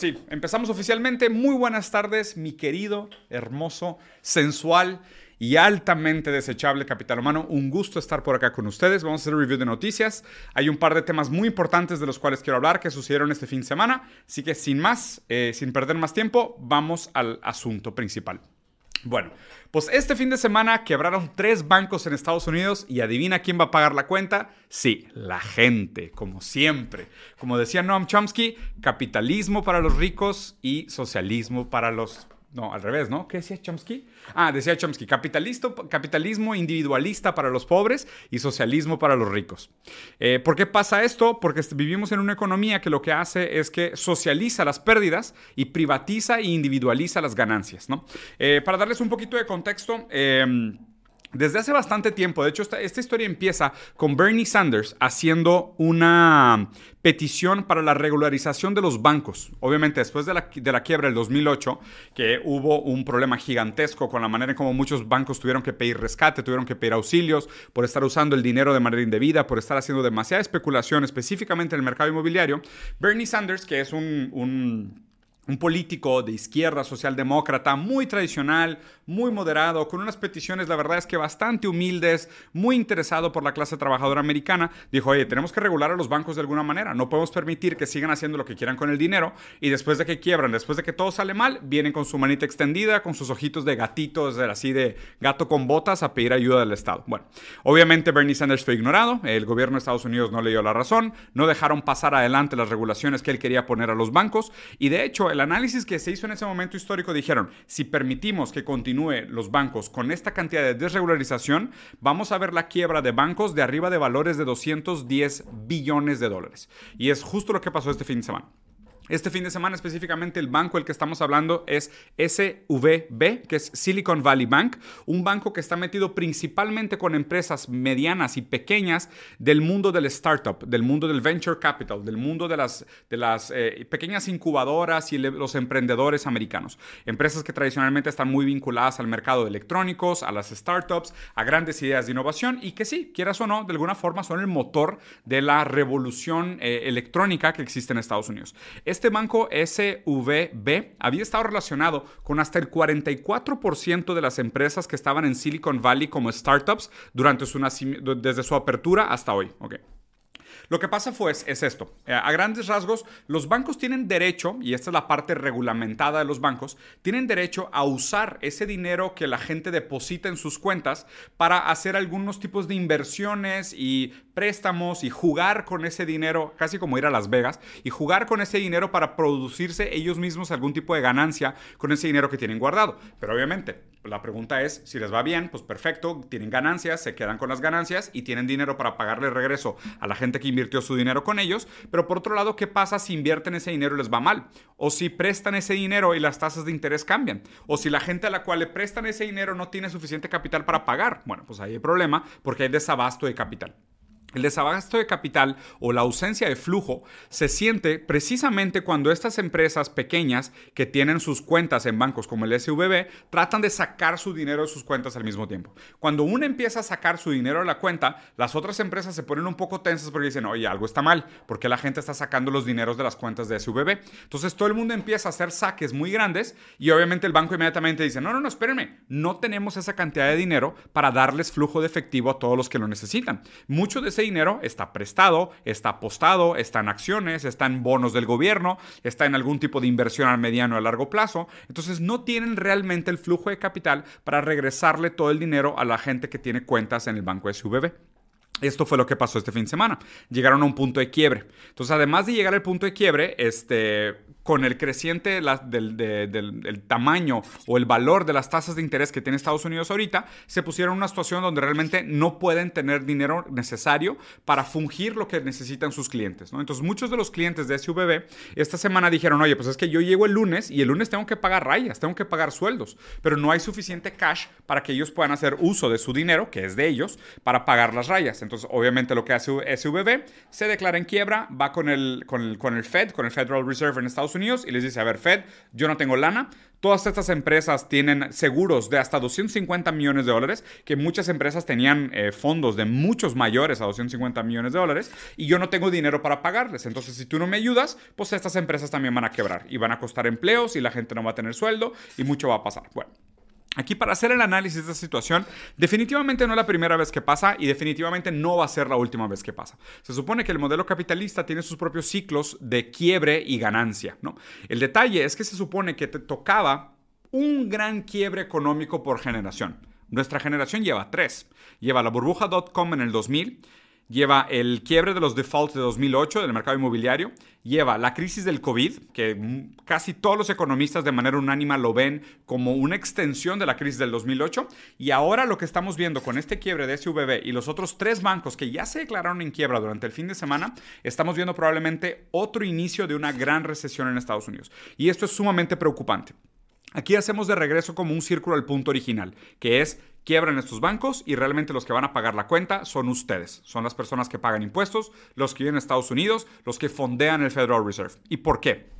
Sí, empezamos oficialmente. Muy buenas tardes, mi querido, hermoso, sensual y altamente desechable capital humano. Un gusto estar por acá con ustedes. Vamos a hacer review de noticias. Hay un par de temas muy importantes de los cuales quiero hablar que sucedieron este fin de semana. Así que sin más, eh, sin perder más tiempo, vamos al asunto principal. Bueno, pues este fin de semana quebraron tres bancos en Estados Unidos y adivina quién va a pagar la cuenta. Sí, la gente, como siempre. Como decía Noam Chomsky, capitalismo para los ricos y socialismo para los no, al revés, ¿no? ¿Qué decía Chomsky? Ah, decía Chomsky, capitalismo individualista para los pobres y socialismo para los ricos. Eh, ¿Por qué pasa esto? Porque vivimos en una economía que lo que hace es que socializa las pérdidas y privatiza e individualiza las ganancias, ¿no? Eh, para darles un poquito de contexto, eh, desde hace bastante tiempo, de hecho esta, historia empieza con Bernie Sanders haciendo una petición para la regularización de los bancos. Obviamente después de la, quiebra del 2008, que hubo un problema gigantesco con la manera en cómo muchos bancos tuvieron que pedir rescate, tuvieron que pedir auxilios por estar usando el dinero de manera indebida, por estar haciendo demasiada especulación específicamente en el mercado inmobiliario, Bernie Sanders, que es un político de izquierda socialdemócrata, muy tradicional, muy moderado, con unas peticiones, la verdad es que bastante humildes, muy interesado por la clase trabajadora americana, dijo, oye, tenemos que regular a los bancos de alguna manera, no podemos permitir que sigan haciendo lo que quieran con el dinero y después de que quiebran, después de que todo sale mal, vienen con su manita extendida, con sus ojitos de gatitos, así de gato con botas, a pedir ayuda del Estado. Bueno, obviamente Bernie Sanders fue ignorado, el gobierno de Estados Unidos no le dio la razón, no dejaron pasar adelante las regulaciones que él quería poner a los bancos y de hecho el el análisis que se hizo en ese momento histórico dijeron, si permitimos que continúe los bancos con esta cantidad de desregularización, vamos a ver la quiebra de bancos de arriba de valores de 210 billones de dólares. Y es justo lo que pasó este fin de semana. Este fin de semana específicamente el banco del que estamos hablando es SVB, que es Silicon Valley Bank, un banco que está metido principalmente con empresas medianas y pequeñas del mundo del startup, del mundo del venture capital, del mundo de las, de las eh, pequeñas incubadoras y los emprendedores americanos. Empresas que tradicionalmente están muy vinculadas al mercado de electrónicos, a las startups, a grandes ideas de innovación y que sí, quieras o no, de alguna forma son el motor de la revolución eh, electrónica que existe en Estados Unidos. Este banco SVB había estado relacionado con hasta el 44% de las empresas que estaban en Silicon Valley como startups durante su desde su apertura hasta hoy. Okay. Lo que pasa fue, es esto. Eh, a grandes rasgos, los bancos tienen derecho, y esta es la parte regulamentada de los bancos, tienen derecho a usar ese dinero que la gente deposita en sus cuentas para hacer algunos tipos de inversiones y préstamos y jugar con ese dinero, casi como ir a Las Vegas, y jugar con ese dinero para producirse ellos mismos algún tipo de ganancia con ese dinero que tienen guardado. Pero obviamente, la pregunta es, si les va bien, pues perfecto, tienen ganancias, se quedan con las ganancias y tienen dinero para pagarle regreso a la gente que invirtió su dinero con ellos, pero por otro lado, ¿qué pasa si invierten ese dinero y les va mal? O si prestan ese dinero y las tasas de interés cambian. O si la gente a la cual le prestan ese dinero no tiene suficiente capital para pagar. Bueno, pues ahí hay problema porque hay desabasto de capital. El desabasto de capital o la ausencia de flujo se siente precisamente cuando estas empresas pequeñas que tienen sus cuentas en bancos como el SVB tratan de sacar su dinero de sus cuentas al mismo tiempo. Cuando una empieza a sacar su dinero de la cuenta, las otras empresas se ponen un poco tensas porque dicen, oye, algo está mal, porque la gente está sacando los dineros de las cuentas de SVB. Entonces todo el mundo empieza a hacer saques muy grandes y obviamente el banco inmediatamente dice, no, no, no, espérenme, no tenemos esa cantidad de dinero para darles flujo de efectivo a todos los que lo necesitan. Mucho de ese dinero está prestado, está apostado, está en acciones, está en bonos del gobierno, está en algún tipo de inversión al mediano o a largo plazo. Entonces no tienen realmente el flujo de capital para regresarle todo el dinero a la gente que tiene cuentas en el banco SVB. Esto fue lo que pasó este fin de semana. Llegaron a un punto de quiebre. Entonces, además de llegar al punto de quiebre, este, con el creciente del, tamaño o el valor de las tasas de interés que tiene Estados Unidos ahorita, se pusieron en una situación donde realmente no pueden tener dinero necesario para fungir lo que necesitan sus clientes. ¿no? Entonces, muchos de los clientes de SUBB esta semana dijeron, oye, pues es que yo llego el lunes y el lunes tengo que pagar rayas, tengo que pagar sueldos, pero no hay suficiente cash para que ellos puedan hacer uso de su dinero, que es de ellos, para pagar las rayas. Entonces, obviamente lo que hace SVB, se declara en quiebra, va con el, con el, con el Fed, con el Federal Reserve en Estados Unidos, Y les dice, a ver, Fed, yo no tengo lana, Todas estas empresas tienen seguros de hasta 250 millones de dólares, que muchas empresas tenían eh, fondos de muchos mayores a 250 millones de dólares, y yo no tengo dinero para pagarles. Entonces, si tú no me ayudas, pues estas empresas también van a quebrar y van a costar empleos y la gente no va a tener sueldo y mucho va a pasar. Bueno, Aquí para hacer el análisis de esta situación, definitivamente no es la primera vez que pasa y definitivamente no va a ser la última vez que pasa. Se supone que el modelo capitalista tiene sus propios ciclos de quiebre y ganancia. El detalle es que se supone que te tocaba un gran quiebre económico por generación. Nuestra generación lleva tres. Lleva la burbuja.com en el 2000, lleva el quiebre de los defaults de 2008 del mercado inmobiliario, lleva la crisis del COVID, que casi todos los economistas de manera unánima lo ven como una extensión de la crisis del 2008, y ahora lo que estamos viendo con este quiebre de SVB y los otros tres bancos que ya se declararon en quiebra durante el fin de semana, estamos viendo probablemente otro inicio de una gran recesión en Estados Unidos. Y esto es sumamente preocupante. Aquí hacemos de regreso como un círculo al punto original, que es quiebran estos bancos y realmente los que van a pagar la cuenta son ustedes. Son las personas que pagan impuestos, los que viven en Estados Unidos, los que fondean el Federal Reserve. ¿Y por qué?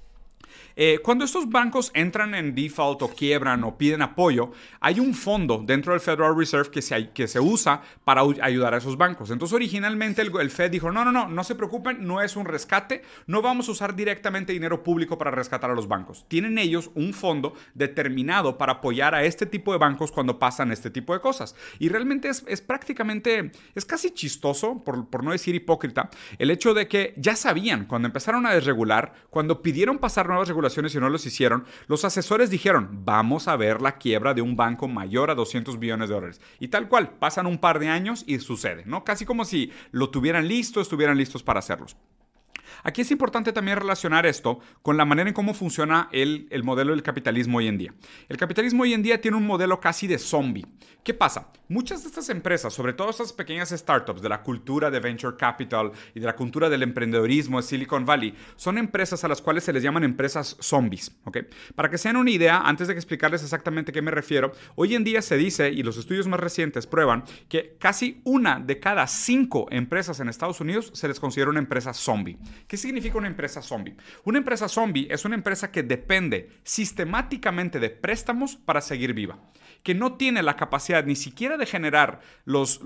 Eh, cuando estos bancos entran en default o quiebran o piden apoyo, hay un fondo dentro del Federal Reserve que se, que se usa para ayudar a esos bancos. Entonces originalmente el, el, Fed dijo, no, no, no, no se preocupen, no es un rescate, no vamos a usar directamente dinero público para rescatar a los bancos. Tienen ellos un fondo determinado para apoyar a este tipo de bancos cuando pasan este tipo de cosas. Y realmente es, es prácticamente, es casi chistoso, por, por no decir hipócrita, el hecho de que ya sabían cuando empezaron a desregular, cuando pidieron pasar nuevas regulaciones, y no los hicieron, los asesores dijeron, vamos a ver la quiebra de un banco mayor a 200 billones de dólares. Y tal cual, pasan un par de años y sucede, ¿no? Casi como si lo tuvieran listo, estuvieran listos para hacerlos. Aquí es importante también relacionar esto con la manera en cómo funciona el, el, modelo del capitalismo hoy en día. El capitalismo hoy en día tiene un modelo casi de zombie. ¿Qué pasa? Muchas de estas empresas, sobre todo estas pequeñas startups de la cultura de venture capital y de la cultura del emprendedorismo de Silicon Valley, son empresas a las cuales se les llaman empresas zombies. ¿okay? Para que se den una idea, antes de explicarles exactamente a qué me refiero, hoy en día se dice, y los estudios más recientes prueban, que casi una de cada cinco empresas en Estados Unidos se les considera una empresa zombie. ¿Qué significa una empresa zombie? Una empresa zombie es una empresa que depende sistemáticamente de préstamos para seguir viva que no tiene la capacidad ni siquiera de generar los,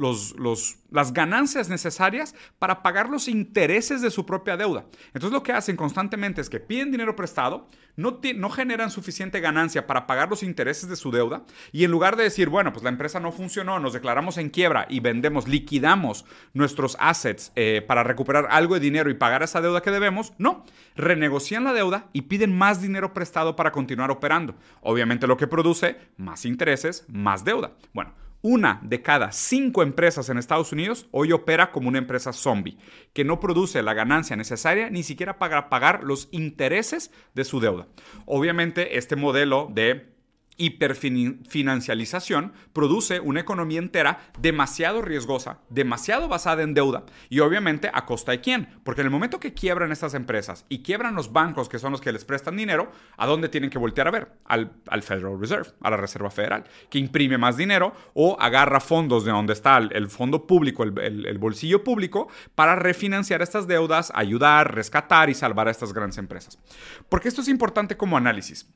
las ganancias necesarias para pagar los intereses de su propia deuda. Entonces lo que hacen constantemente es que piden dinero prestado, no, no generan suficiente ganancia para pagar los intereses de su deuda y en lugar de decir, bueno, pues la empresa no funcionó, nos declaramos en quiebra y vendemos, liquidamos nuestros assets eh, para recuperar algo de dinero y pagar esa deuda que debemos, no, renegocian la deuda y piden más dinero prestado para continuar operando. Obviamente lo que produce más intereses, más deuda. Bueno, una de cada cinco empresas en Estados Unidos hoy opera como una empresa zombie, que no produce la ganancia necesaria ni siquiera para pagar los intereses de su deuda. Obviamente este modelo de hiperfinancialización produce una economía entera demasiado riesgosa, demasiado basada en deuda y obviamente a costa de quién. Porque en el momento que quiebran estas empresas y quiebran los bancos que son los que les prestan dinero, ¿a dónde tienen que voltear a ver? Al, Federal Reserve, a la Reserva Federal, que imprime más dinero o agarra fondos de donde está el, fondo público, el, el bolsillo público, para refinanciar estas deudas, ayudar, rescatar y salvar a estas grandes empresas. Porque esto es importante como análisis.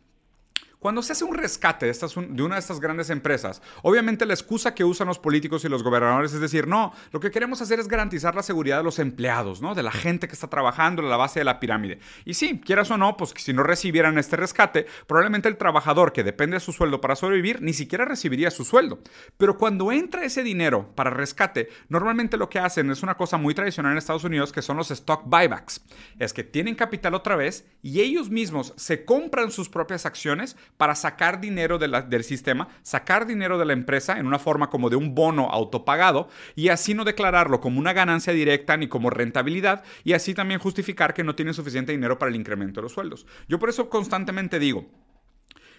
Cuando se hace un rescate de, estas, de, una de estas grandes empresas, obviamente la excusa que usan los políticos y los gobernadores es decir, no, lo que queremos hacer es garantizar la seguridad de los empleados, ¿no? De la gente que está trabajando en la base de la pirámide. Y sí, quieras o no, pues si no recibieran este rescate, probablemente el trabajador que depende de su sueldo para sobrevivir ni siquiera recibiría su sueldo. Pero cuando entra ese dinero para rescate, normalmente lo que hacen es una cosa muy tradicional en Estados Unidos que son los stock buybacks. Es que tienen capital otra vez y ellos mismos se compran sus propias acciones para sacar dinero del sistema, sacar dinero de la empresa en una forma como de un bono autopagado y así no declararlo como una ganancia directa ni como rentabilidad y así también justificar que no tienen suficiente dinero para el incremento de los sueldos. Yo por eso constantemente digo,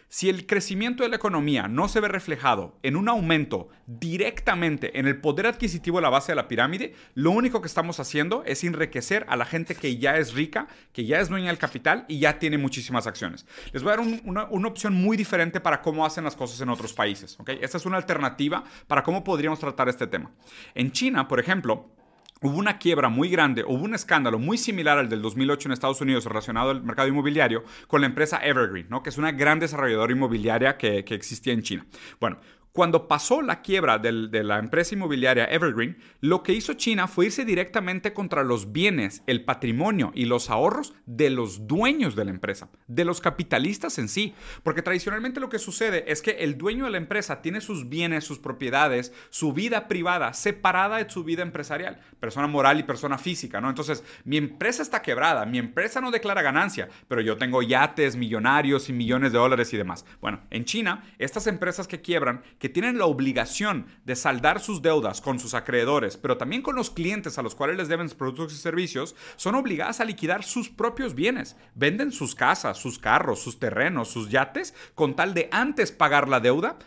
si el crecimiento de la economía no se ve reflejado en un aumento directamente en el poder adquisitivo de la base de la pirámide, lo único que estamos haciendo es enriquecer a la gente que ya es rica, que ya es dueña del capital y ya tiene muchísimas acciones. Les voy a dar una, opción muy diferente para cómo hacen las cosas en otros países. ¿okay? Esta es una alternativa para cómo podríamos tratar este tema. En China, por ejemplo, hubo una quiebra muy grande, hubo un escándalo muy similar al del 2008 en Estados Unidos relacionado al mercado inmobiliario con la empresa Evergreen, ¿no? que es una gran desarrolladora inmobiliaria que, que existía en China. Bueno, cuando pasó la quiebra de la empresa inmobiliaria Evergreen, lo que hizo China fue irse directamente contra los bienes, el patrimonio y los ahorros de los dueños de la empresa, de los capitalistas en sí. Porque tradicionalmente lo que sucede es que el dueño de la empresa tiene sus bienes, sus propiedades, su vida privada separada de su vida empresarial, persona moral y persona física, ¿no? Entonces, mi empresa está quebrada, mi empresa no declara ganancia, pero yo tengo yates millonarios y millones de dólares y demás. Bueno, en China, estas empresas que quiebran que tienen la obligación de saldar sus deudas con sus acreedores, pero también con los clientes a los cuales les deben productos y servicios, son obligadas a liquidar sus propios bienes. Venden sus casas, sus carros, sus terrenos, sus yates, con tal de antes pagar la deuda,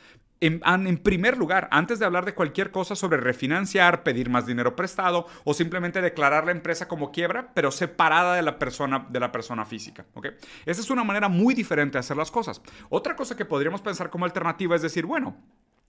en, primer lugar, antes de hablar de cualquier cosa sobre refinanciar, pedir más dinero prestado o simplemente declarar la empresa como quiebra, pero separada de la persona, de la persona física. ¿okay? Esa es una manera muy diferente de hacer las cosas. Otra cosa que podríamos pensar como alternativa es decir, bueno,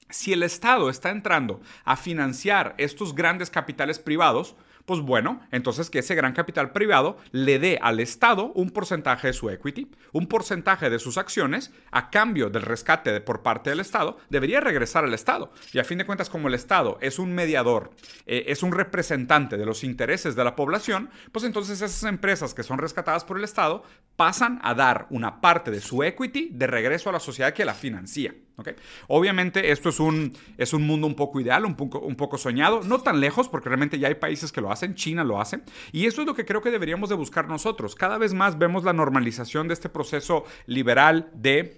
si el Estado está entrando a financiar estos grandes capitales privados, pues bueno, entonces que ese gran capital privado le dé al Estado un porcentaje de su equity, un porcentaje de sus acciones, a cambio del rescate por parte del Estado, debería regresar al Estado. Y a fin de cuentas, como el Estado es un mediador, eh, es un representante de los intereses de la población, pues entonces esas empresas que son rescatadas por el Estado pasan a dar una parte de su equity de regreso a la sociedad que la financia. Obviamente esto es un, es un mundo un poco ideal, un poco, un poco soñado, no tan lejos porque realmente ya hay países que lo hacen, China lo hace, y esto es lo que creo que deberíamos de buscar nosotros. Cada vez más vemos la normalización de este proceso liberal de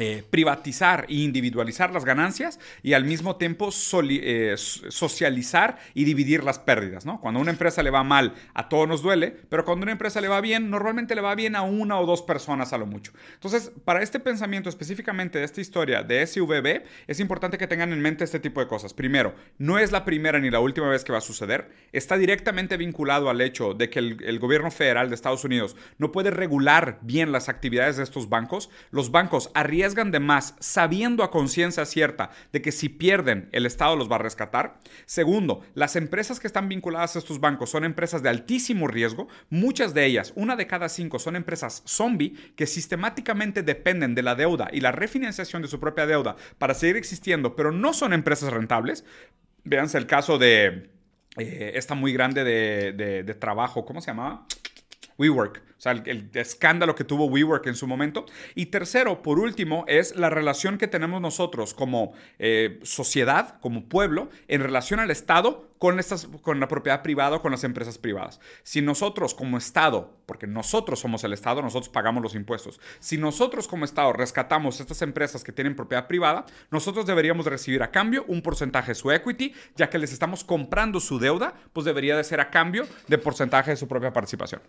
eh, privatizar e individualizar las ganancias y al mismo tiempo eh, socializar y dividir las pérdidas. ¿no? Cuando a una empresa le va mal, a todos nos duele, pero cuando a una empresa le va bien, normalmente le va bien a una o dos personas a lo mucho. Entonces, para este pensamiento específicamente de esta historia de SVB, es importante que tengan en mente este tipo de cosas. Primero, no es la primera ni la última vez que va a suceder. Está directamente vinculado al hecho de que el, el gobierno federal de Estados Unidos no puede regular bien las actividades de estos bancos. Los bancos arriesgan arriesgan de más sabiendo a conciencia cierta de que si pierden el Estado los va a rescatar. Segundo, las empresas que están vinculadas a estos bancos son empresas de altísimo riesgo. Muchas de ellas, una de cada cinco, son empresas zombie que sistemáticamente dependen de la deuda y la refinanciación de su propia deuda para seguir existiendo, pero no son empresas rentables. Véanse el caso de eh, esta muy grande de, de trabajo, ¿cómo se llamaba? WeWork. O sea, el, escándalo que tuvo WeWork en su momento. Y tercero, por último, es la relación que tenemos nosotros como eh, sociedad, como pueblo, en relación al Estado con, estas, con la propiedad privada o con las empresas privadas. Si nosotros como Estado, porque nosotros somos el Estado, nosotros pagamos los impuestos, si nosotros como Estado rescatamos estas empresas que tienen propiedad privada, nosotros deberíamos recibir a cambio un porcentaje de su equity, ya que les estamos comprando su deuda, pues debería de ser a cambio de porcentaje de su propia participación.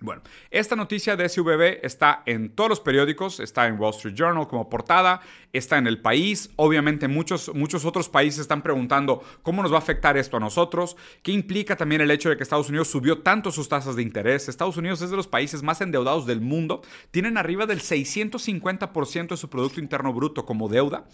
Bueno, esta noticia de SVB está en todos los periódicos, está en Wall Street Journal como portada, está en el país. Obviamente muchos, muchos otros países están preguntando cómo nos va a afectar esto a nosotros, qué implica también el hecho de que Estados Unidos subió tanto sus tasas de interés. Estados Unidos es de los países más endeudados del mundo, tienen arriba del 650% de su Producto Interno Bruto como deuda.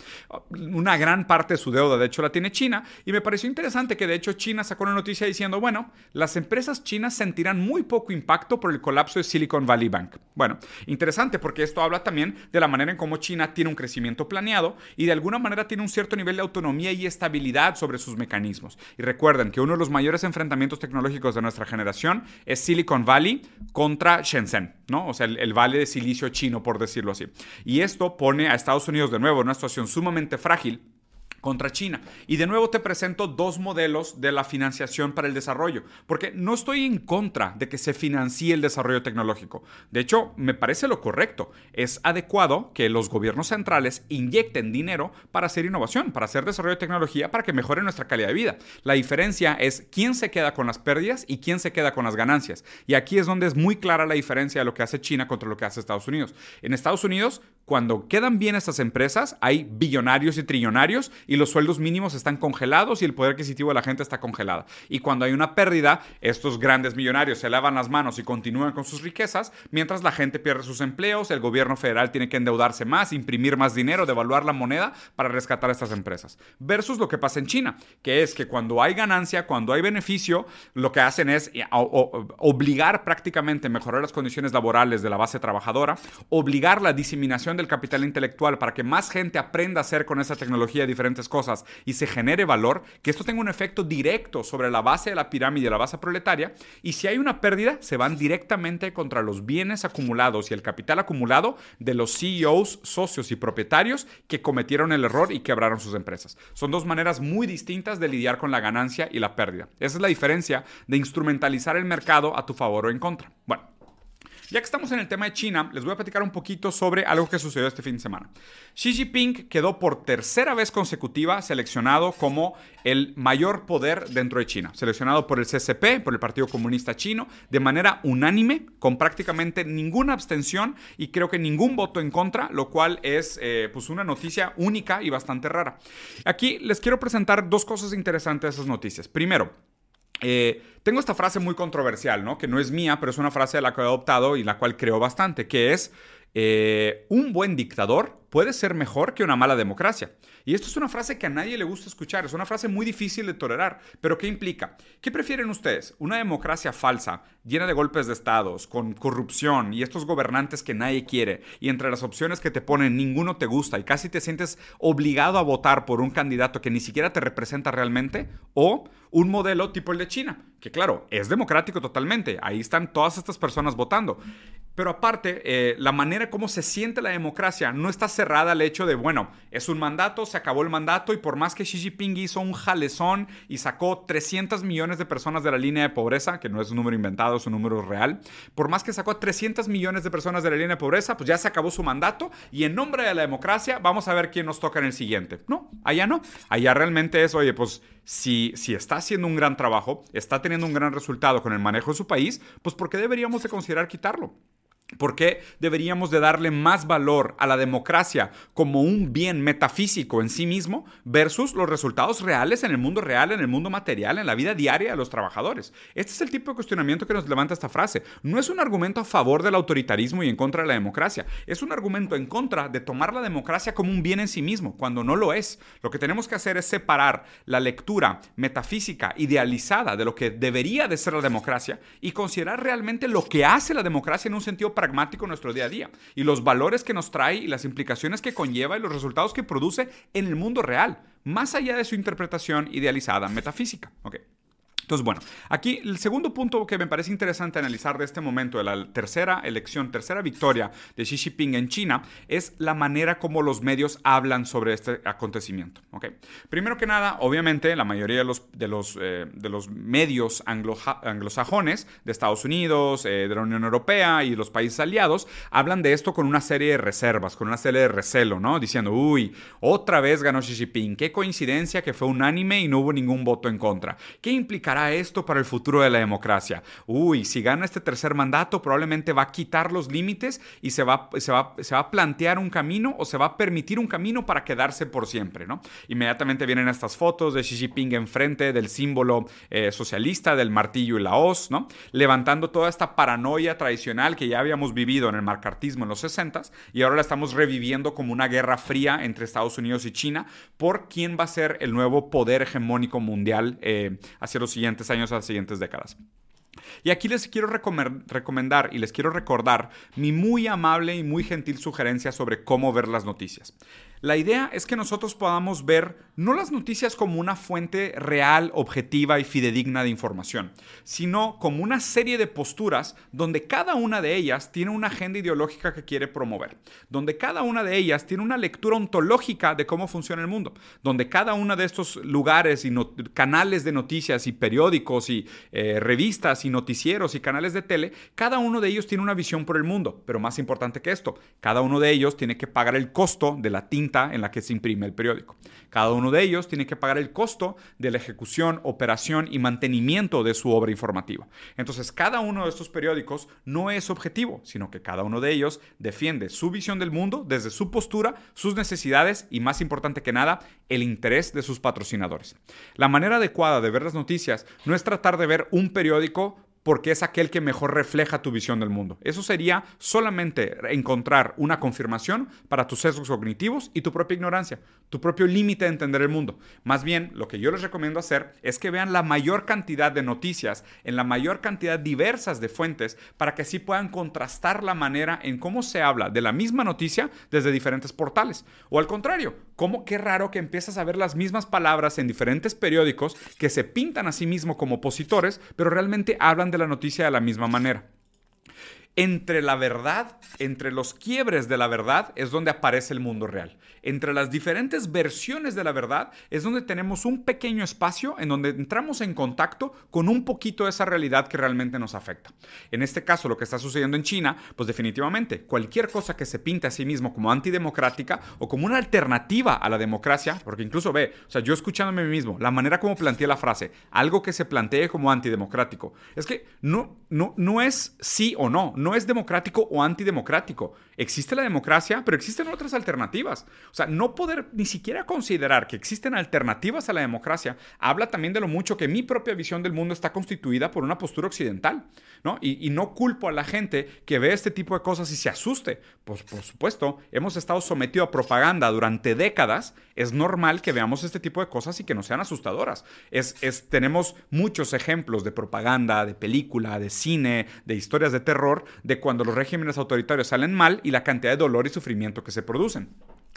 Una gran parte de su deuda, de hecho, la tiene China. Y me pareció interesante que de hecho China sacó una noticia diciendo, bueno, las empresas chinas sentirán muy poco impacto por el colapso de Silicon Valley Bank. Bueno, interesante porque esto habla también de la manera en cómo China tiene un crecimiento planeado y de alguna manera tiene un cierto nivel de autonomía y estabilidad sobre sus mecanismos. Y recuerden que uno de los mayores enfrentamientos tecnológicos de nuestra generación es Silicon Valley contra Shenzhen, ¿no? O sea, el, el valle de silicio chino, por decirlo así. Y esto pone a Estados Unidos de nuevo en una situación sumamente frágil contra China. Y de nuevo te presento dos modelos de la financiación para el desarrollo, porque no estoy en contra de que se financie el desarrollo tecnológico. De hecho, me parece lo correcto. Es adecuado que los gobiernos centrales inyecten dinero para hacer innovación, para hacer desarrollo de tecnología, para que mejore nuestra calidad de vida. La diferencia es quién se queda con las pérdidas y quién se queda con las ganancias. Y aquí es donde es muy clara la diferencia de lo que hace China contra lo que hace Estados Unidos. En Estados Unidos, cuando quedan bien estas empresas, hay billonarios y trillonarios y los sueldos mínimos están congelados y el poder adquisitivo de la gente está congelada. Y cuando hay una pérdida, estos grandes millonarios se lavan las manos y continúan con sus riquezas, mientras la gente pierde sus empleos, el gobierno federal tiene que endeudarse más, imprimir más dinero, devaluar la moneda para rescatar a estas empresas. Versus lo que pasa en China, que es que cuando hay ganancia, cuando hay beneficio, lo que hacen es eh, obligar prácticamente a mejorar las condiciones laborales de la base trabajadora, obligar la diseminación del capital intelectual para que más gente aprenda a hacer con esa tecnología diferentes cosas y se genere valor, que esto tenga un efecto directo sobre la base de la pirámide, la base proletaria, y si hay una pérdida, se van directamente contra los bienes acumulados y el capital acumulado de los CEOs, socios y propietarios que cometieron el error y quebraron sus empresas. Son dos maneras muy distintas de lidiar con la ganancia y la pérdida. Esa es la diferencia de instrumentalizar el mercado a tu favor o en contra. Bueno. Ya que estamos en el tema de China, les voy a platicar un poquito sobre algo que sucedió este fin de semana. Xi Jinping quedó por tercera vez consecutiva seleccionado como el mayor poder dentro de China, seleccionado por el CCP, por el Partido Comunista Chino, de manera unánime, con prácticamente ninguna abstención y creo que ningún voto en contra, lo cual es eh, pues una noticia única y bastante rara. Aquí les quiero presentar dos cosas interesantes de esas noticias. Primero, eh, tengo esta frase muy controversial, ¿no? Que no es mía, pero es una frase de la que he adoptado y la cual creo bastante, que es, eh, un buen dictador puede ser mejor que una mala democracia. Y esto es una frase que a nadie le gusta escuchar, es una frase muy difícil de tolerar, pero ¿qué implica? ¿Qué prefieren ustedes? ¿Una democracia falsa, llena de golpes de estados, con corrupción y estos gobernantes que nadie quiere, y entre las opciones que te ponen ninguno te gusta y casi te sientes obligado a votar por un candidato que ni siquiera te representa realmente? ¿O un modelo tipo el de China? Que claro, es democrático totalmente, ahí están todas estas personas votando. Pero aparte, eh, la manera como se siente la democracia no está cerrada al hecho de, bueno, es un mandato, se acabó el mandato y por más que Xi Jinping hizo un jalezón y sacó 300 millones de personas de la línea de pobreza, que no es un número inventado, es un número real, por más que sacó 300 millones de personas de la línea de pobreza, pues ya se acabó su mandato y en nombre de la democracia vamos a ver quién nos toca en el siguiente. No, allá no. Allá realmente es, oye, pues si, si está haciendo un gran trabajo, está teniendo un gran resultado con el manejo de su país, pues ¿por qué deberíamos de considerar quitarlo? ¿Por qué deberíamos de darle más valor a la democracia como un bien metafísico en sí mismo versus los resultados reales en el mundo real, en el mundo material, en la vida diaria de los trabajadores? Este es el tipo de cuestionamiento que nos levanta esta frase. No es un argumento a favor del autoritarismo y en contra de la democracia. Es un argumento en contra de tomar la democracia como un bien en sí mismo, cuando no lo es. Lo que tenemos que hacer es separar la lectura metafísica idealizada de lo que debería de ser la democracia y considerar realmente lo que hace la democracia en un sentido pragmático en nuestro día a día y los valores que nos trae y las implicaciones que conlleva y los resultados que produce en el mundo real, más allá de su interpretación idealizada metafísica. Okay. Entonces, bueno, aquí el segundo punto que me parece interesante analizar de este momento, de la tercera elección, tercera victoria de Xi Jinping en China, es la manera como los medios hablan sobre este acontecimiento. ¿okay? Primero que nada, obviamente, la mayoría de los, de los, eh, de los medios anglosajones de Estados Unidos, eh, de la Unión Europea y los países aliados hablan de esto con una serie de reservas, con una serie de recelo, ¿no? Diciendo, uy, otra vez ganó Xi Jinping, qué coincidencia que fue unánime y no hubo ningún voto en contra. ¿Qué implicará esto para el futuro de la democracia? Uy, si gana este tercer mandato, probablemente va a quitar los límites y se va, se va, se va a plantear un camino o se va a permitir un camino para quedarse por siempre, ¿no? Inmediatamente vienen estas fotos de Xi Jinping enfrente del símbolo eh, socialista del martillo y la hoz, ¿no? Levantando toda esta paranoia tradicional que ya habíamos vivido en el marcartismo en los 60 y ahora la estamos reviviendo como una guerra fría entre Estados Unidos y China por quién va a ser el nuevo poder hegemónico mundial eh, hacia los siguientes años, a las siguientes décadas. Y aquí les quiero recomendar y les quiero recordar mi muy amable y muy gentil sugerencia sobre cómo ver las noticias. La idea es que nosotros podamos ver no las noticias como una fuente real, objetiva y fidedigna de información, sino como una serie de posturas donde cada una de ellas tiene una agenda ideológica que quiere promover, donde cada una de ellas tiene una lectura ontológica de cómo funciona el mundo, donde cada uno de estos lugares y canales de noticias y periódicos y eh, revistas y noticieros y canales de tele, cada uno de ellos tiene una visión por el mundo, pero más importante que esto, cada uno de ellos tiene que pagar el costo de la tinta en la que se imprime el periódico. Cada uno de ellos tiene que pagar el costo de la ejecución, operación y mantenimiento de su obra informativa. Entonces, cada uno de estos periódicos no es objetivo, sino que cada uno de ellos defiende su visión del mundo desde su postura, sus necesidades y, más importante que nada, el interés de sus patrocinadores. La manera adecuada de ver las noticias no es tratar de ver un periódico porque es aquel que mejor refleja tu visión del mundo. Eso sería solamente encontrar una confirmación para tus sesgos cognitivos y tu propia ignorancia, tu propio límite de entender el mundo. Más bien, lo que yo les recomiendo hacer es que vean la mayor cantidad de noticias en la mayor cantidad diversas de fuentes para que así puedan contrastar la manera en cómo se habla de la misma noticia desde diferentes portales. O al contrario, cómo qué raro que empiezas a ver las mismas palabras en diferentes periódicos que se pintan a sí mismos como opositores, pero realmente hablan de la noticia de la misma manera entre la verdad, entre los quiebres de la verdad, es donde aparece el mundo real. Entre las diferentes versiones de la verdad es donde tenemos un pequeño espacio en donde entramos en contacto con un poquito de esa realidad que realmente nos afecta. En este caso, lo que está sucediendo en China, pues definitivamente cualquier cosa que se pinte a sí mismo como antidemocrática o como una alternativa a la democracia, porque incluso ve, o sea, yo escuchándome a mí mismo, la manera como planteé la frase, algo que se plantee como antidemocrático, es que no, no, no es sí o no, no es democrático o antidemocrático. Existe la democracia, pero existen otras alternativas. O sea, no poder ni siquiera considerar que existen alternativas a la democracia habla también de lo mucho que mi propia visión del mundo está constituida por una postura occidental. ¿no? Y, no culpo a la gente que ve este tipo de cosas y se asuste. Pues por supuesto, hemos estado sometidos a propaganda durante décadas. Es normal que veamos este tipo de cosas y que no sean asustadoras. Es, es, tenemos muchos ejemplos de propaganda, de película, de cine, de historias de terror, de cuando los regímenes autoritarios salen mal y la cantidad de dolor y sufrimiento que se producen.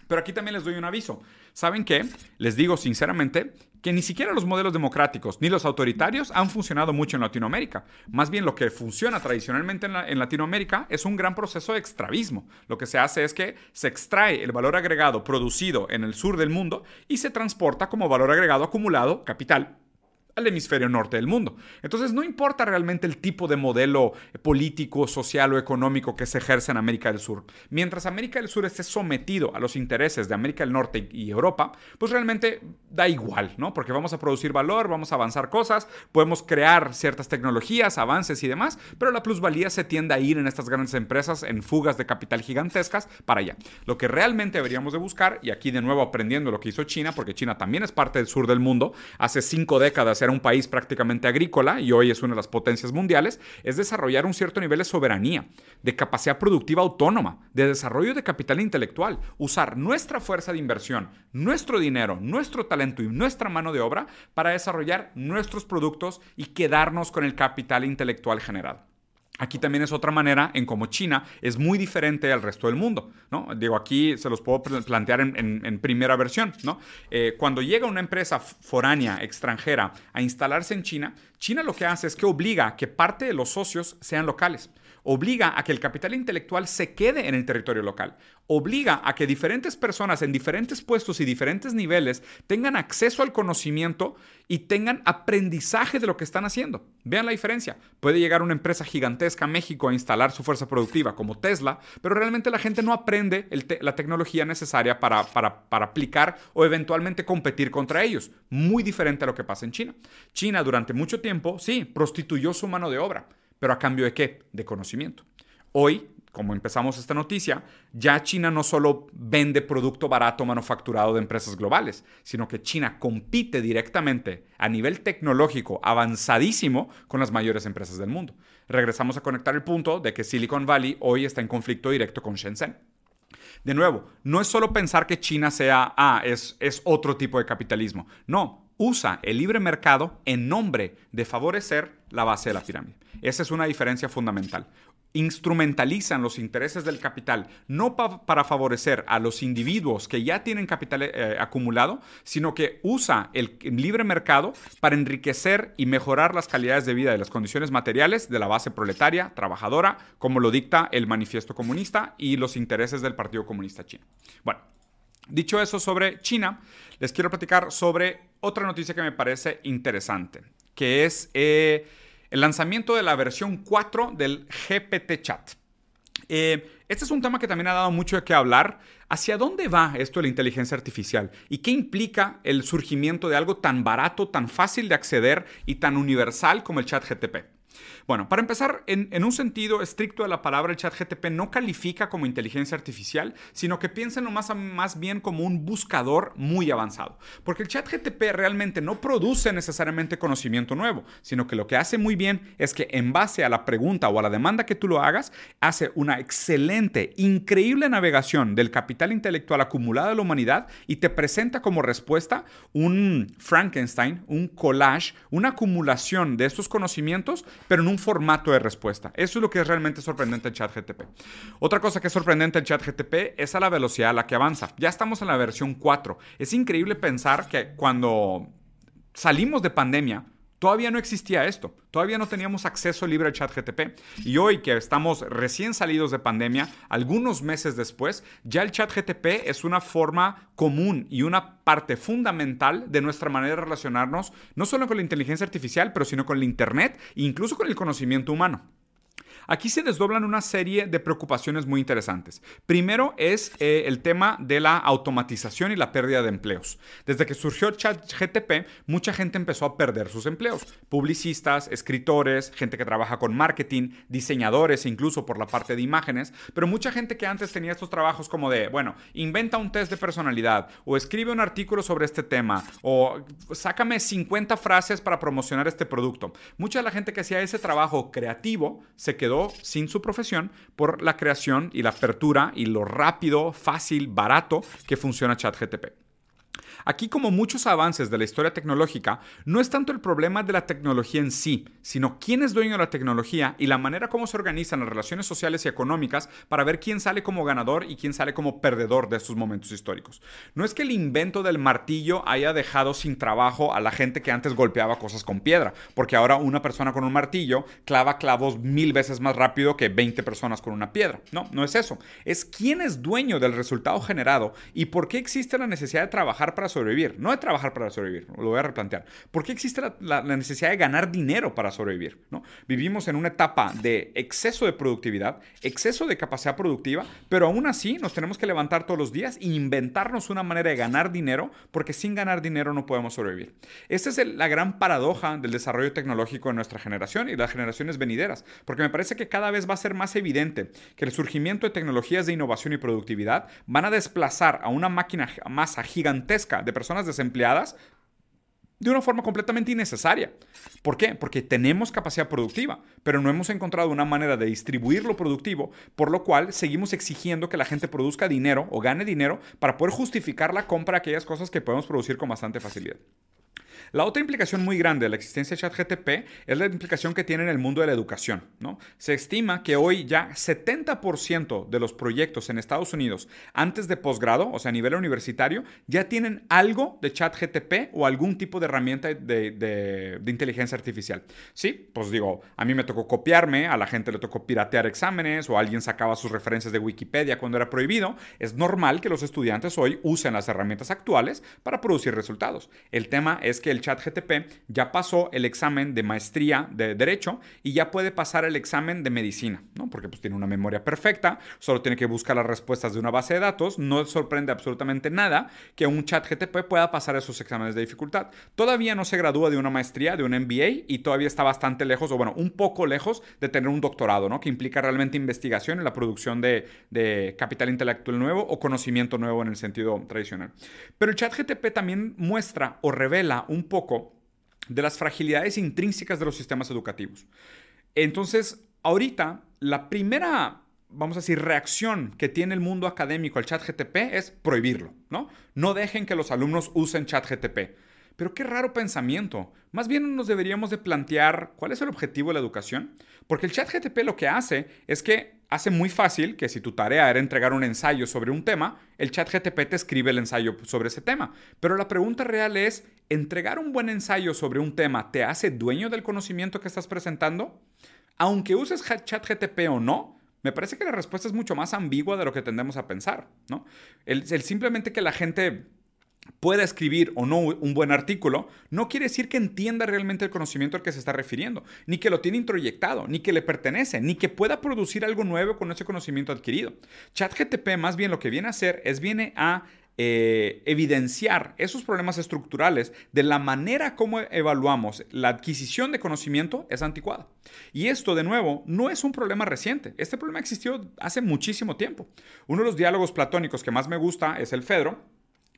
Pero aquí también les doy un aviso. ¿Saben qué? Les digo sinceramente que ni siquiera los modelos democráticos ni los autoritarios han funcionado mucho en Latinoamérica. Más bien lo que funciona tradicionalmente en, en, Latinoamérica es un gran proceso de extravismo. Lo que se hace es que se extrae el valor agregado producido en el sur del mundo y se transporta como valor agregado acumulado, capital, al hemisferio norte del mundo. Entonces no importa realmente el tipo de modelo político, social o económico que se ejerce en América del Sur. Mientras América del Sur esté sometido a los intereses de América del Norte y Europa, pues realmente da igual, ¿no? Porque vamos a producir valor, vamos a avanzar cosas, podemos crear ciertas tecnologías, avances y demás, pero la plusvalía se tiende a ir en estas grandes empresas en fugas de capital gigantescas para allá. Lo que realmente deberíamos de buscar, y aquí de nuevo aprendiendo lo que hizo China, porque China también es parte del sur del mundo, hace cinco décadas era un país prácticamente agrícola y hoy es una de las potencias mundiales, es desarrollar un cierto nivel de soberanía, de capacidad productiva autónoma, de desarrollo de capital intelectual, usar nuestra fuerza de inversión, nuestro dinero, nuestro talento y nuestra mano de obra para desarrollar nuestros productos y quedarnos con el capital intelectual generado. Aquí también es otra manera en cómo China es muy diferente al resto del mundo, ¿no? Digo, aquí se los puedo plantear en, primera versión. Eh, cuando llega una empresa foránea, extranjera, a instalarse en China, China lo que hace es que obliga a que parte de los socios sean locales obliga a que el capital intelectual se quede en el territorio local, obliga a que diferentes personas en diferentes puestos y diferentes niveles tengan acceso al conocimiento y tengan aprendizaje de lo que están haciendo. Vean la diferencia. Puede llegar una empresa gigantesca a México a instalar su fuerza productiva como Tesla, pero realmente la gente no aprende la tecnología necesaria para, para, para aplicar o eventualmente competir contra ellos. Muy diferente a lo que pasa en China. China durante mucho tiempo, sí, prostituyó su mano de obra pero a cambio de qué? De conocimiento. Hoy, como empezamos esta noticia, ya China no solo vende producto barato manufacturado de empresas globales, sino que China compite directamente a nivel tecnológico avanzadísimo con las mayores empresas del mundo. Regresamos a conectar el punto de que Silicon Valley hoy está en conflicto directo con Shenzhen. De nuevo, no es solo pensar que China sea, ah, es, es otro tipo de capitalismo. No, usa el libre mercado en nombre de favorecer la base de la pirámide. Esa es una diferencia fundamental. Instrumentalizan los intereses del capital no para favorecer a los individuos que ya tienen capital eh, acumulado, sino que usa el libre mercado para enriquecer y mejorar las calidades de vida y las condiciones materiales de la base proletaria, trabajadora, como lo dicta el manifiesto comunista y los intereses del Partido Comunista Chino. Bueno, Dicho eso sobre China, les quiero platicar sobre otra noticia que me parece interesante, que es eh, el lanzamiento de la versión 4 del GPT Chat. Eh, este es un tema que también ha dado mucho de qué hablar. ¿Hacia dónde va esto de la inteligencia artificial? ¿Y qué implica el surgimiento de algo tan barato, tan fácil de acceder y tan universal como el chat GTP? Bueno, para empezar, en, un sentido estricto de la palabra, el chat GTP no califica como inteligencia artificial, sino que piensen más, más bien como un buscador muy avanzado. Porque el chat GTP realmente no produce necesariamente conocimiento nuevo, sino que lo que hace muy bien es que en base a la pregunta o a la demanda que tú lo hagas, hace una excelente, increíble navegación del capital intelectual acumulado de la humanidad y te presenta como respuesta un Frankenstein, un collage, una acumulación de estos conocimientos pero en un formato de respuesta. Eso es lo que es realmente sorprendente en ChatGTP. Otra cosa que es sorprendente en ChatGTP es a la velocidad a la que avanza. Ya estamos en la versión 4. Es increíble pensar que cuando salimos de pandemia, Todavía no existía esto, todavía no teníamos acceso libre al chat GTP. Y hoy que estamos recién salidos de pandemia, algunos meses después, ya el chat GTP es una forma común y una parte fundamental de nuestra manera de relacionarnos, no solo con la inteligencia artificial, pero sino con el Internet e incluso con el conocimiento humano. Aquí se desdoblan una serie de preocupaciones muy interesantes. Primero es eh, el tema de la automatización y la pérdida de empleos. Desde que surgió ChatGTP, mucha gente empezó a perder sus empleos. Publicistas, escritores, gente que trabaja con marketing, diseñadores, incluso por la parte de imágenes, pero mucha gente que antes tenía estos trabajos como de, bueno, inventa un test de personalidad o escribe un artículo sobre este tema o sácame 50 frases para promocionar este producto. Mucha de la gente que hacía ese trabajo creativo se quedó sin su profesión por la creación y la apertura y lo rápido, fácil, barato que funciona ChatGTP. Aquí, como muchos avances de la historia tecnológica, no es tanto el problema de la tecnología en sí, sino quién es dueño de la tecnología y la manera como se organizan las relaciones sociales y económicas para ver quién sale como ganador y quién sale como perdedor de estos momentos históricos. No es que el invento del martillo haya dejado sin trabajo a la gente que antes golpeaba cosas con piedra, porque ahora una persona con un martillo clava clavos mil veces más rápido que 20 personas con una piedra. No, no es eso. Es quién es dueño del resultado generado y por qué existe la necesidad de trabajar para sobrevivir, no de trabajar para sobrevivir, lo voy a replantear. ¿Por qué existe la, necesidad de ganar dinero para sobrevivir? ¿no? Vivimos en una etapa de exceso de productividad, exceso de capacidad productiva, pero aún así nos tenemos que levantar todos los días e inventarnos una manera de ganar dinero, porque sin ganar dinero no podemos sobrevivir. Esta es la gran paradoja del desarrollo tecnológico de nuestra generación y las generaciones venideras, porque me parece que cada vez va a ser más evidente que el surgimiento de tecnologías de innovación y productividad van a desplazar a una máquina masa gigantesca de personas desempleadas de una forma completamente innecesaria. ¿Por qué? Porque tenemos capacidad productiva, pero no hemos encontrado una manera de distribuir lo productivo, por lo cual seguimos exigiendo que la gente produzca dinero o gane dinero para poder justificar la compra de aquellas cosas que podemos producir con bastante facilidad. La otra implicación muy grande de la existencia de ChatGTP es la implicación que tiene en el mundo de la educación. ¿no? Se estima que hoy ya 70% de los proyectos en Estados Unidos antes de posgrado, o sea, a nivel universitario, ya tienen algo de ChatGTP o algún tipo de herramienta de, inteligencia artificial. Sí, pues digo, a mí me tocó copiarme, a la gente le tocó piratear exámenes o alguien sacaba sus referencias de Wikipedia cuando era prohibido. Es normal que los estudiantes hoy usen las herramientas actuales para producir resultados. El tema es que el chat GTP ya pasó el examen de maestría de Derecho y ya puede pasar el examen de Medicina, ¿no? Porque pues tiene una memoria perfecta, solo tiene que buscar las respuestas de una base de datos, no sorprende absolutamente nada que un chat GTP pueda pasar esos exámenes de dificultad. Todavía no se gradúa de una maestría, de un MBA y todavía está bastante lejos, o bueno, un poco lejos de tener un doctorado, ¿no? Que implica realmente investigación en la producción de, de capital intelectual nuevo o conocimiento nuevo en el sentido tradicional. Pero el chat GTP también muestra o revela un poco de las fragilidades intrínsecas de los sistemas educativos. Entonces, ahorita, la primera, vamos a decir, reacción que tiene el mundo académico al chat GTP es prohibirlo, ¿no? No dejen que los alumnos usen chat GTP. Pero qué raro pensamiento. Más bien nos deberíamos de plantear cuál es el objetivo de la educación. Porque el chat GTP lo que hace es que hace muy fácil que si tu tarea era entregar un ensayo sobre un tema, el chat GTP te escribe el ensayo sobre ese tema. Pero la pregunta real es, ¿entregar un buen ensayo sobre un tema te hace dueño del conocimiento que estás presentando? Aunque uses chat GTP o no, me parece que la respuesta es mucho más ambigua de lo que tendemos a pensar, ¿no? el simplemente que la gente pueda escribir o no un buen artículo, no quiere decir que entienda realmente el conocimiento al que se está refiriendo, ni que lo tiene introyectado, ni que le pertenece, ni que pueda producir algo nuevo con ese conocimiento adquirido. ChatGTP más bien lo que viene a hacer es viene a eh, evidenciar esos problemas estructurales de la manera como evaluamos la adquisición de conocimiento es anticuada. Y esto, de nuevo, no es un problema reciente. Este problema existió hace muchísimo tiempo. Uno de los diálogos platónicos que más me gusta es el Fedro,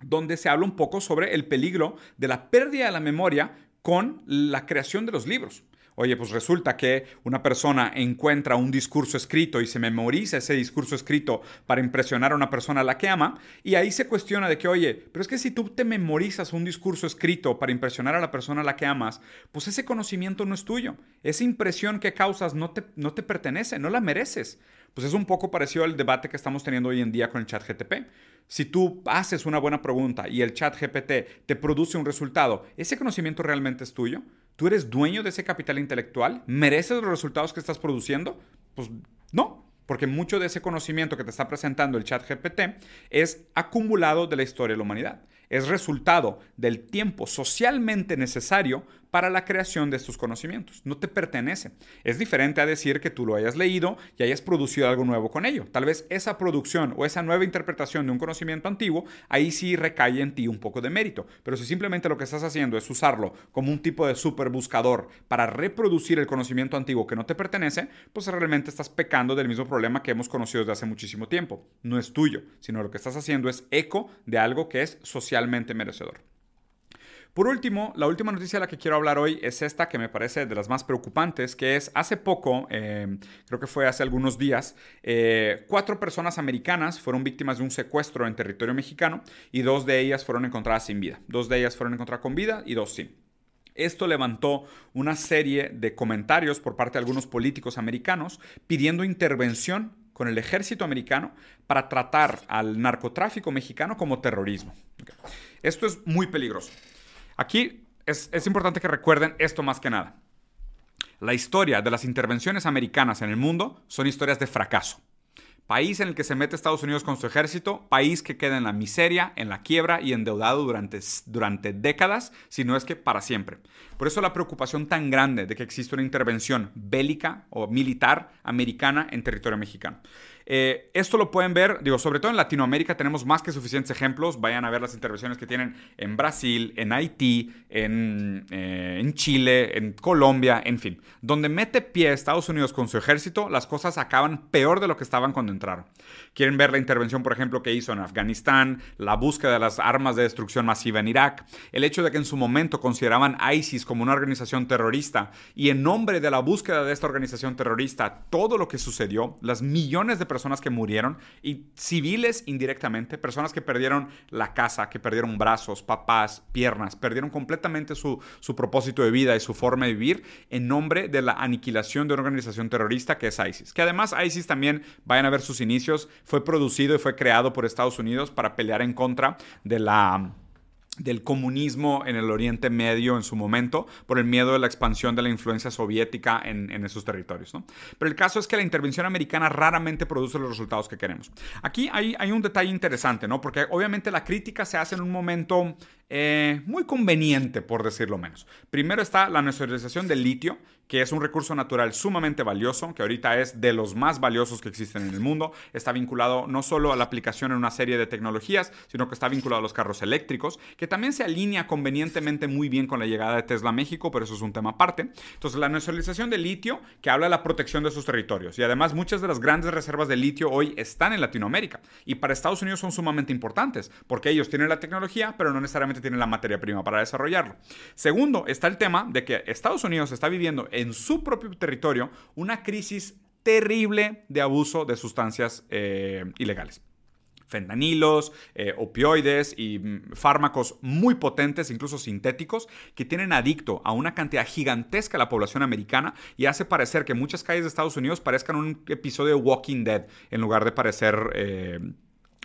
donde se habla un poco sobre el peligro de la pérdida de la memoria con la creación de los libros. Oye, pues resulta que una persona encuentra un discurso escrito y se memoriza ese discurso escrito para impresionar a una persona a la que ama, y ahí se cuestiona de que, oye, pero es que si tú te memorizas un discurso escrito para impresionar a la persona a la que amas, pues ese conocimiento no es tuyo. Esa impresión que causas no te, no te pertenece, no la mereces. Pues es un poco parecido al debate que estamos teniendo hoy en día con el chat GTP. Si tú haces una buena pregunta y el chat GPT te produce un resultado, ¿ese conocimiento realmente es tuyo? ¿Tú eres dueño de ese capital intelectual? ¿Mereces los resultados que estás produciendo? Pues no, porque mucho de ese conocimiento que te está presentando el chat GPT es acumulado de la historia de la humanidad. Es resultado del tiempo socialmente necesario para la creación de estos conocimientos. No te pertenece. Es diferente a decir que tú lo hayas leído y hayas producido algo nuevo con ello. Tal vez esa producción o esa nueva interpretación de un conocimiento antiguo, ahí sí recae en ti un poco de mérito. Pero si simplemente lo que estás haciendo es usarlo como un tipo de super buscador para reproducir el conocimiento antiguo que no te pertenece, pues realmente estás pecando del mismo problema que hemos conocido desde hace muchísimo tiempo. No es tuyo, sino lo que estás haciendo es eco de algo que es socialmente merecedor. Por último, la última noticia de la que quiero hablar hoy es esta que me parece de las más preocupantes, que es hace poco, eh, creo que fue hace algunos días, eh, cuatro personas americanas fueron víctimas de un secuestro en territorio mexicano y dos de ellas fueron encontradas sin vida. Dos de ellas fueron encontradas con vida y dos sin. Esto levantó una serie de comentarios por parte de algunos políticos americanos pidiendo intervención con el ejército americano para tratar al narcotráfico mexicano como terrorismo. Esto es muy peligroso. Aquí es, importante que recuerden esto más que nada. La historia de las intervenciones americanas en el mundo son historias de fracaso. País en el que se mete Estados Unidos con su ejército, país que queda en la miseria, en la quiebra y endeudado durante, durante décadas, si no es que para siempre. Por eso la preocupación tan grande de que exista una intervención bélica o militar americana en territorio mexicano. Eh, esto lo pueden ver, digo, sobre todo en Latinoamérica tenemos más que suficientes ejemplos. Vayan a ver las intervenciones que tienen en Brasil, en Haití, en, eh, en Chile, en Colombia, en fin. Donde mete pie Estados Unidos con su ejército, las cosas acaban peor de lo que estaban cuando entraron. Quieren ver la intervención, por ejemplo, que hizo en Afganistán, la búsqueda de las armas de destrucción masiva en Irak, el hecho de que en su momento consideraban ISIS como una organización terrorista y en nombre de la búsqueda de esta organización terrorista, todo lo que sucedió, las millones de personas que murieron y civiles indirectamente, personas que perdieron la casa, que perdieron brazos, papás, piernas, perdieron completamente su, su propósito de vida y su forma de vivir en nombre de la aniquilación de una organización terrorista que es ISIS. Que además ISIS también, vayan a ver sus inicios, fue producido y fue creado por Estados Unidos para pelear en contra de la del comunismo en el Oriente Medio en su momento por el miedo de la expansión de la influencia soviética en, esos territorios. Pero el caso es que la intervención americana raramente produce los resultados que queremos. Aquí hay, hay un detalle interesante, ¿no? porque obviamente la crítica se hace en un momento eh, muy conveniente, por decirlo menos. Primero está la nacionalización del litio, que es un recurso natural sumamente valioso, que ahorita es de los más valiosos que existen en el mundo. Está vinculado no solo a la aplicación en una serie de tecnologías, sino que está vinculado a los carros eléctricos, que también se alinea convenientemente muy bien con la llegada de Tesla a México, pero eso es un tema aparte. Entonces, la nacionalización del litio, que habla de la protección de sus territorios. Y además, muchas de las grandes reservas de litio hoy están en Latinoamérica. Y para Estados Unidos son sumamente importantes, porque ellos tienen la tecnología, pero no necesariamente tiene la materia prima para desarrollarlo. Segundo, está el tema de que Estados Unidos está viviendo en su propio territorio una crisis terrible de abuso de sustancias eh, ilegales. Fentanilos, eh, opioides y mm, fármacos muy potentes, incluso sintéticos, que tienen adicto a una cantidad gigantesca de la población americana y hace parecer que muchas calles de Estados Unidos parezcan un episodio de Walking Dead en lugar de parecer... Eh,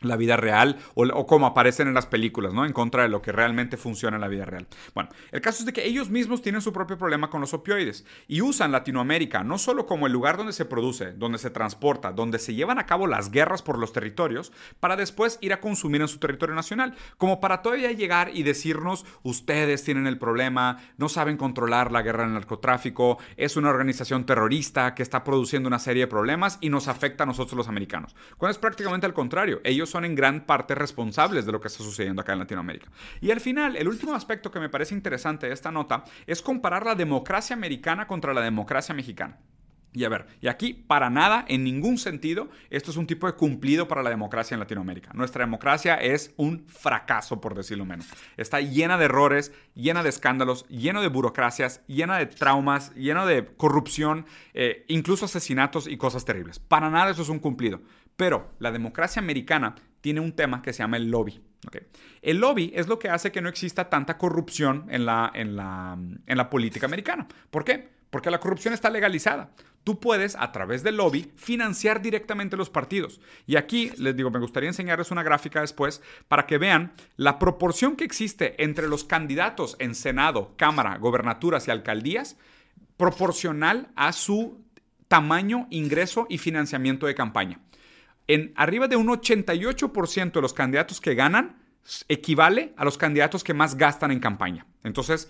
la vida real o, como aparecen en las películas, ¿no? En contra de lo que realmente funciona en la vida real. Bueno, el caso es de que ellos mismos tienen su propio problema con los opioides y usan Latinoamérica no solo como el lugar donde se produce, donde se transporta, donde se llevan a cabo las guerras por los territorios, para después ir a consumir en su territorio nacional, como para todavía llegar y decirnos, ustedes tienen el problema, no saben controlar la guerra del narcotráfico, es una organización terrorista que está produciendo una serie de problemas y nos afecta a nosotros los americanos. Cuando es prácticamente al contrario, ellos son en gran parte responsables de lo que está sucediendo acá en Latinoamérica. Y al final, el último aspecto que me parece interesante de esta nota es comparar la democracia americana contra la democracia mexicana. Y a ver, y aquí para nada, en ningún sentido, esto es un tipo de cumplido para la democracia en Latinoamérica. Nuestra democracia es un fracaso, por decirlo menos. Está llena de errores, llena de escándalos, llena de burocracias, llena de traumas, llena de corrupción, eh, incluso asesinatos y cosas terribles. Para nada eso es un cumplido. Pero la democracia americana tiene un tema que se llama el lobby. El lobby es lo que hace que no exista tanta corrupción en la, en la, en la política americana. ¿Por qué? Porque la corrupción está legalizada. Tú puedes, a través del lobby, financiar directamente los partidos. Y aquí les digo, me gustaría enseñarles una gráfica después para que vean la proporción que existe entre los candidatos en Senado, Cámara, gobernaturas y alcaldías, proporcional a su tamaño, ingreso y financiamiento de campaña en arriba de un 88% de los candidatos que ganan equivale a los candidatos que más gastan en campaña. Entonces,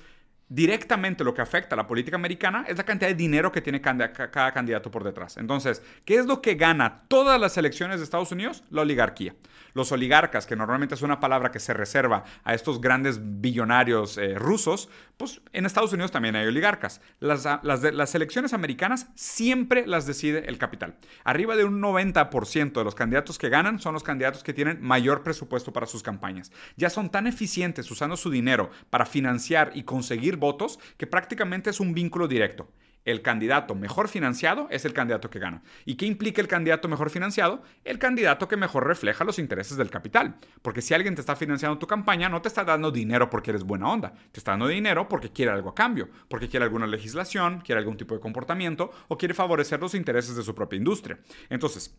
directamente lo que afecta a la política americana es la cantidad de dinero que tiene cada candidato por detrás. Entonces, ¿qué es lo que gana todas las elecciones de Estados Unidos? La oligarquía. Los oligarcas, que normalmente es una palabra que se reserva a estos grandes billonarios eh, rusos, pues en Estados Unidos también hay oligarcas. Las, las elecciones americanas siempre las decide el capital. Arriba de un 90% de los candidatos que ganan son los candidatos que tienen mayor presupuesto para sus campañas. Ya son tan eficientes usando su dinero para financiar y conseguir votos que prácticamente es un vínculo directo. El candidato mejor financiado es el candidato que gana. ¿Y qué implica el candidato mejor financiado? El candidato que mejor refleja los intereses del capital. Porque si alguien te está financiando tu campaña, no te está dando dinero porque eres buena onda. Te está dando dinero porque quiere algo a cambio, porque quiere alguna legislación, quiere algún tipo de comportamiento o quiere favorecer los intereses de su propia industria. Entonces,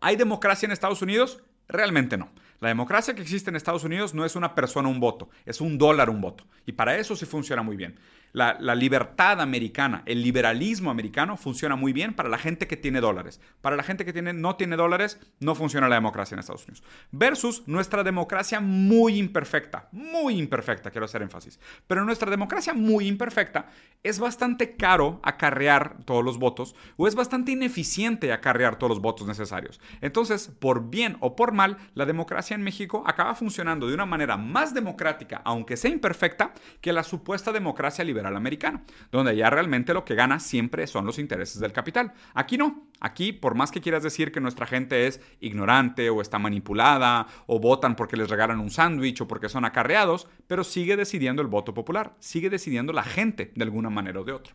¿hay democracia en Estados Unidos? Realmente no. La democracia que existe en Estados Unidos no es una persona un voto, es un dólar un voto. Y para eso sí funciona muy bien. La, libertad americana, el liberalismo americano funciona muy bien para la gente que tiene dólares. Para la gente que tiene, no tiene dólares, no funciona la democracia en Estados Unidos. Versus nuestra democracia muy imperfecta, muy imperfecta, quiero hacer énfasis. Pero nuestra democracia muy imperfecta es bastante caro acarrear todos los votos o es bastante ineficiente acarrear todos los votos necesarios. Entonces, por bien o por mal, la democracia en México acaba funcionando de una manera más democrática, aunque sea imperfecta, que la supuesta democracia liberal al americano, donde ya realmente lo que gana siempre son los intereses del capital. Aquí no. Aquí, por más que quieras decir que nuestra gente es ignorante o está manipulada o votan porque les regalan un sándwich o porque son acarreados, pero sigue decidiendo el voto popular, sigue decidiendo la gente de alguna manera o de otra.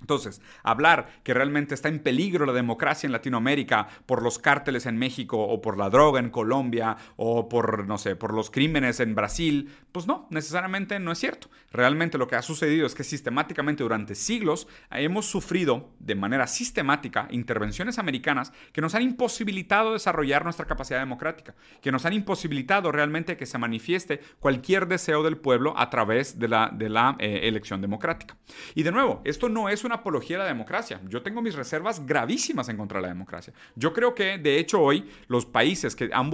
Entonces, hablar que realmente está en peligro la democracia en Latinoamérica por los cárteles en México o por la droga en Colombia o por, no sé, por los crímenes en Brasil, pues no, necesariamente no es cierto. Realmente lo que ha sucedido es que sistemáticamente durante siglos hemos sufrido de manera sistemática intervenciones americanas que nos han imposibilitado desarrollar nuestra capacidad democrática, que nos han imposibilitado realmente que se manifieste cualquier deseo del pueblo a través de la, de la eh, elección democrática. Y de nuevo, esto no es una apología de la democracia. Yo tengo mis reservas gravísimas en contra de la democracia. Yo creo que, de hecho, hoy los países que han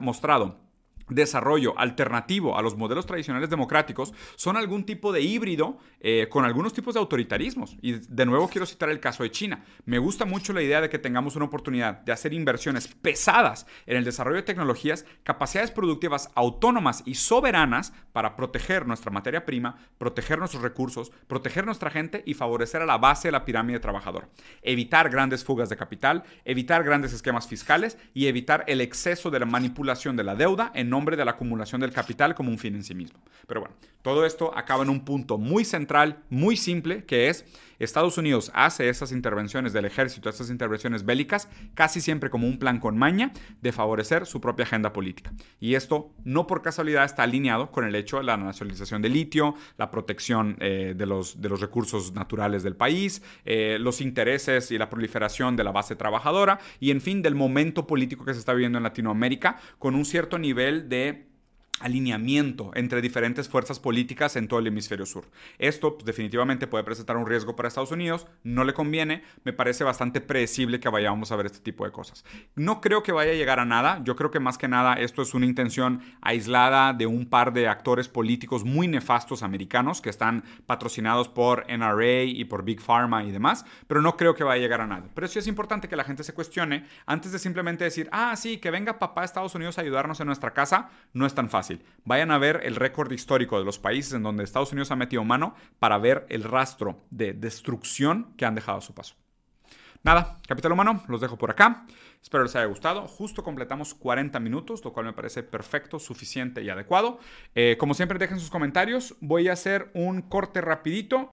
mostrado desarrollo alternativo a los modelos tradicionales democráticos son algún tipo de híbrido eh, con algunos tipos de autoritarismos. Y de nuevo quiero citar el caso de China. Me gusta mucho la idea de que tengamos una oportunidad de hacer inversiones pesadas en el desarrollo de tecnologías, capacidades productivas autónomas y soberanas para proteger nuestra materia prima, proteger nuestros recursos, proteger nuestra gente y favorecer a la base de la pirámide trabajadora. Evitar grandes fugas de capital, evitar grandes esquemas fiscales y evitar el exceso de la manipulación de la deuda en nombre de la acumulación del capital como un fin en sí mismo. Pero bueno, todo esto acaba en un punto muy central, muy simple, que es Estados Unidos hace esas intervenciones del ejército, esas intervenciones bélicas, casi siempre como un plan con maña de favorecer su propia agenda política. Y esto no por casualidad está alineado con el hecho de la nacionalización del litio, la protección eh, de, los, de los recursos naturales del país, eh, los intereses y la proliferación de la base trabajadora y en fin del momento político que se está viviendo en Latinoamérica con un cierto nivel de alineamiento entre diferentes fuerzas políticas en todo el hemisferio sur. Esto pues, definitivamente puede presentar un riesgo para Estados Unidos, no le conviene, me parece bastante predecible que vayamos a ver este tipo de cosas. No creo que vaya a llegar a nada, yo creo que más que nada esto es una intención aislada de un par de actores políticos muy nefastos americanos que están patrocinados por NRA y por Big Pharma y demás, pero no creo que vaya a llegar a nada. Pero sí es importante que la gente se cuestione antes de simplemente decir, ah, sí, que venga papá a Estados Unidos a ayudarnos en nuestra casa, no es tan Vayan a ver el récord histórico de los países en donde Estados Unidos ha metido mano para ver el rastro de destrucción que han dejado a su paso. Nada, capital humano, los dejo por acá. Espero les haya gustado. Justo completamos 40 minutos, lo cual me parece perfecto, suficiente y adecuado. Eh, como siempre, dejen sus comentarios. Voy a hacer un corte rapidito